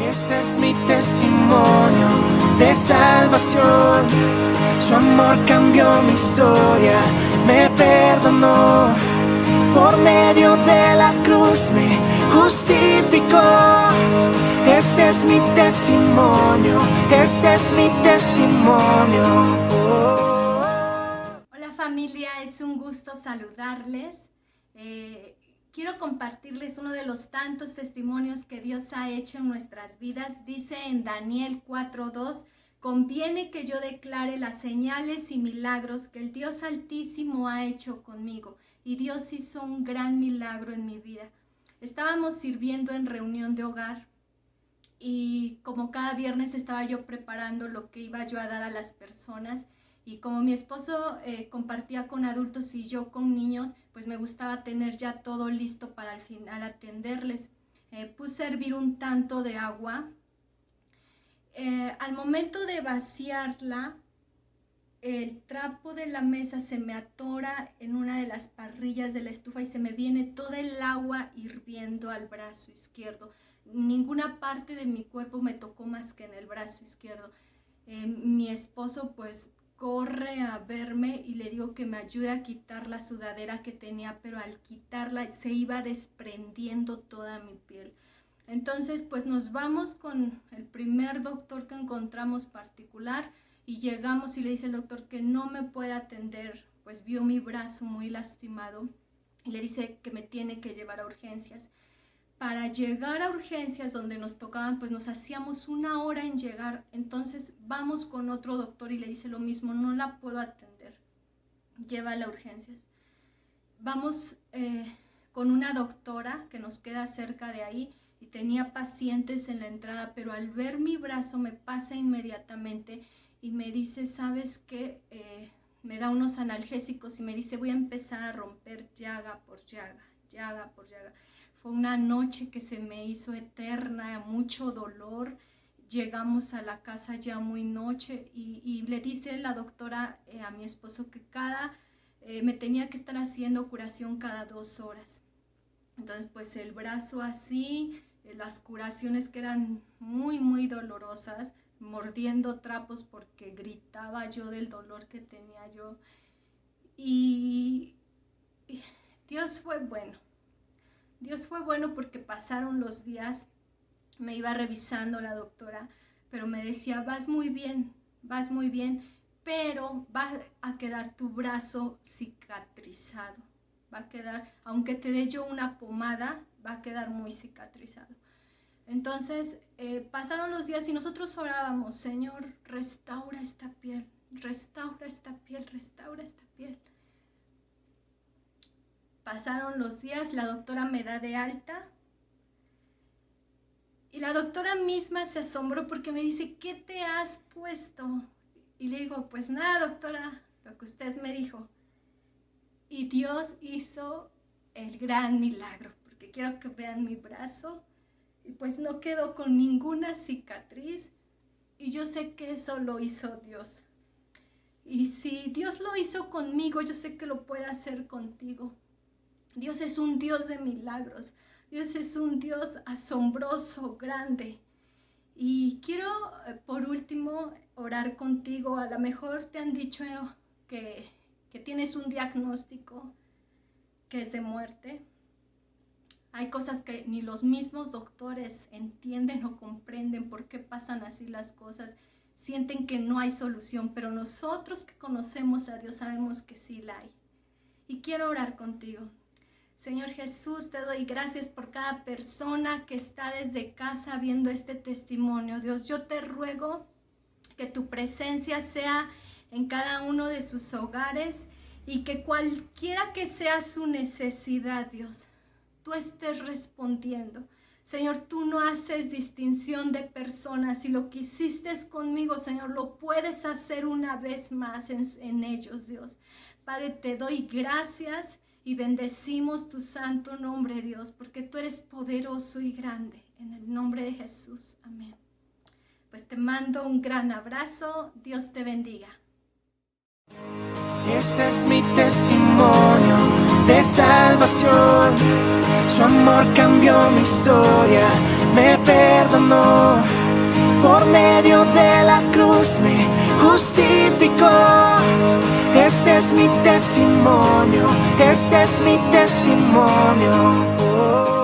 Este es mi testimonio de salvación. Su amor cambió mi historia, me perdonó. Por medio de la cruz me justificó. Este es mi testimonio, este es mi testimonio. Hola familia, es un gusto saludarles. Eh, quiero compartirles uno de los tantos testimonios que Dios ha hecho en nuestras vidas. Dice en Daniel 4.2, conviene que yo declare las señales y milagros que el Dios Altísimo ha hecho conmigo. Y Dios hizo un gran milagro en mi vida. Estábamos sirviendo en reunión de hogar y como cada viernes estaba yo preparando lo que iba yo a dar a las personas y como mi esposo eh, compartía con adultos y yo con niños, pues me gustaba tener ya todo listo para al final atenderles. Eh, puse a hervir un tanto de agua. Eh, al momento de vaciarla, el trapo de la mesa se me atora en una de las parrillas de la estufa y se me viene toda el agua hirviendo al brazo izquierdo. Ninguna parte de mi cuerpo me tocó más que en el brazo izquierdo. mi esposo pues corre a verme y le digo que me ayude a quitar la sudadera que tenía, pero al quitarla se iba desprendiendo toda mi piel. Entonces, pues nos vamos con el primer doctor que encontramos particular y llegamos y le dice el doctor que no me puede atender, pues vio mi brazo muy lastimado y le dice que me tiene que llevar a urgencias para llegar a urgencias donde nos tocaban, pues nos hacíamos una hora en llegar. Entonces vamos con otro doctor y le dice lo mismo, no la puedo atender, llévala a urgencias. Vamos eh, con una doctora que nos queda cerca de ahí y tenía pacientes en la entrada, pero al ver mi brazo me pasa inmediatamente y me dice, ¿sabes qué? Eh, me da unos analgésicos y me dice, voy a empezar a romper llaga por llaga, llaga por llaga una noche que se me hizo eterna, mucho dolor. Llegamos a la casa ya muy noche y, le dice la doctora eh, a mi esposo que cada, eh, me tenía que estar haciendo curación cada dos horas. Entonces, pues el brazo así, eh, las curaciones que eran muy, muy dolorosas, mordiendo trapos porque gritaba yo del dolor que tenía yo. y Dios fue bueno. Dios fue bueno porque pasaron los días, me iba revisando la doctora, pero me decía, vas muy bien, vas muy bien, pero va a quedar tu brazo cicatrizado. Va a quedar, aunque te dé yo una pomada, va a quedar muy cicatrizado. Entonces, eh, pasaron los días y nosotros orábamos, Señor, restaura esta piel, restaura esta piel, restaura esta piel. Pasaron los días, la doctora me da de alta. Y la doctora misma se asombró porque me dice, ¿qué te has puesto? Y le digo, pues nada, doctora, lo que usted me dijo. Y Dios hizo el gran milagro, porque quiero que vean mi brazo. Y pues no quedó con ninguna cicatriz. Y yo sé que eso lo hizo Dios. Y si Dios lo hizo conmigo, yo sé que lo puede hacer contigo. Dios es un Dios de milagros. Dios es un Dios asombroso, grande. Y quiero, eh, por último, orar contigo. A lo mejor te han dicho que, que tienes un diagnóstico que es de muerte. Hay cosas que ni los mismos doctores entienden o comprenden por qué pasan así las cosas. Sienten que no hay solución, pero nosotros que conocemos a Dios sabemos que sí la hay. Y quiero orar contigo. Señor Jesús, te doy gracias por cada persona que está desde casa viendo este testimonio. Dios, yo te ruego que tu presencia sea en cada uno de sus hogares y que cualquiera que sea su necesidad, Dios, tú estés respondiendo. Señor, tú no haces distinción de personas y lo que hiciste conmigo, Señor, lo puedes hacer una vez más en, en ellos, Dios. Padre, te doy gracias y bendecimos tu santo nombre, Dios, porque tú eres poderoso y grande. En el nombre de Jesús. Amén. Pues te mando un gran abrazo. Dios te bendiga. Este es mi testimonio de salvación. Su amor cambió mi historia me perdonó. Por medio de la cruz me justificó. Este es mi testimonio, este es mi testimonio. Oh.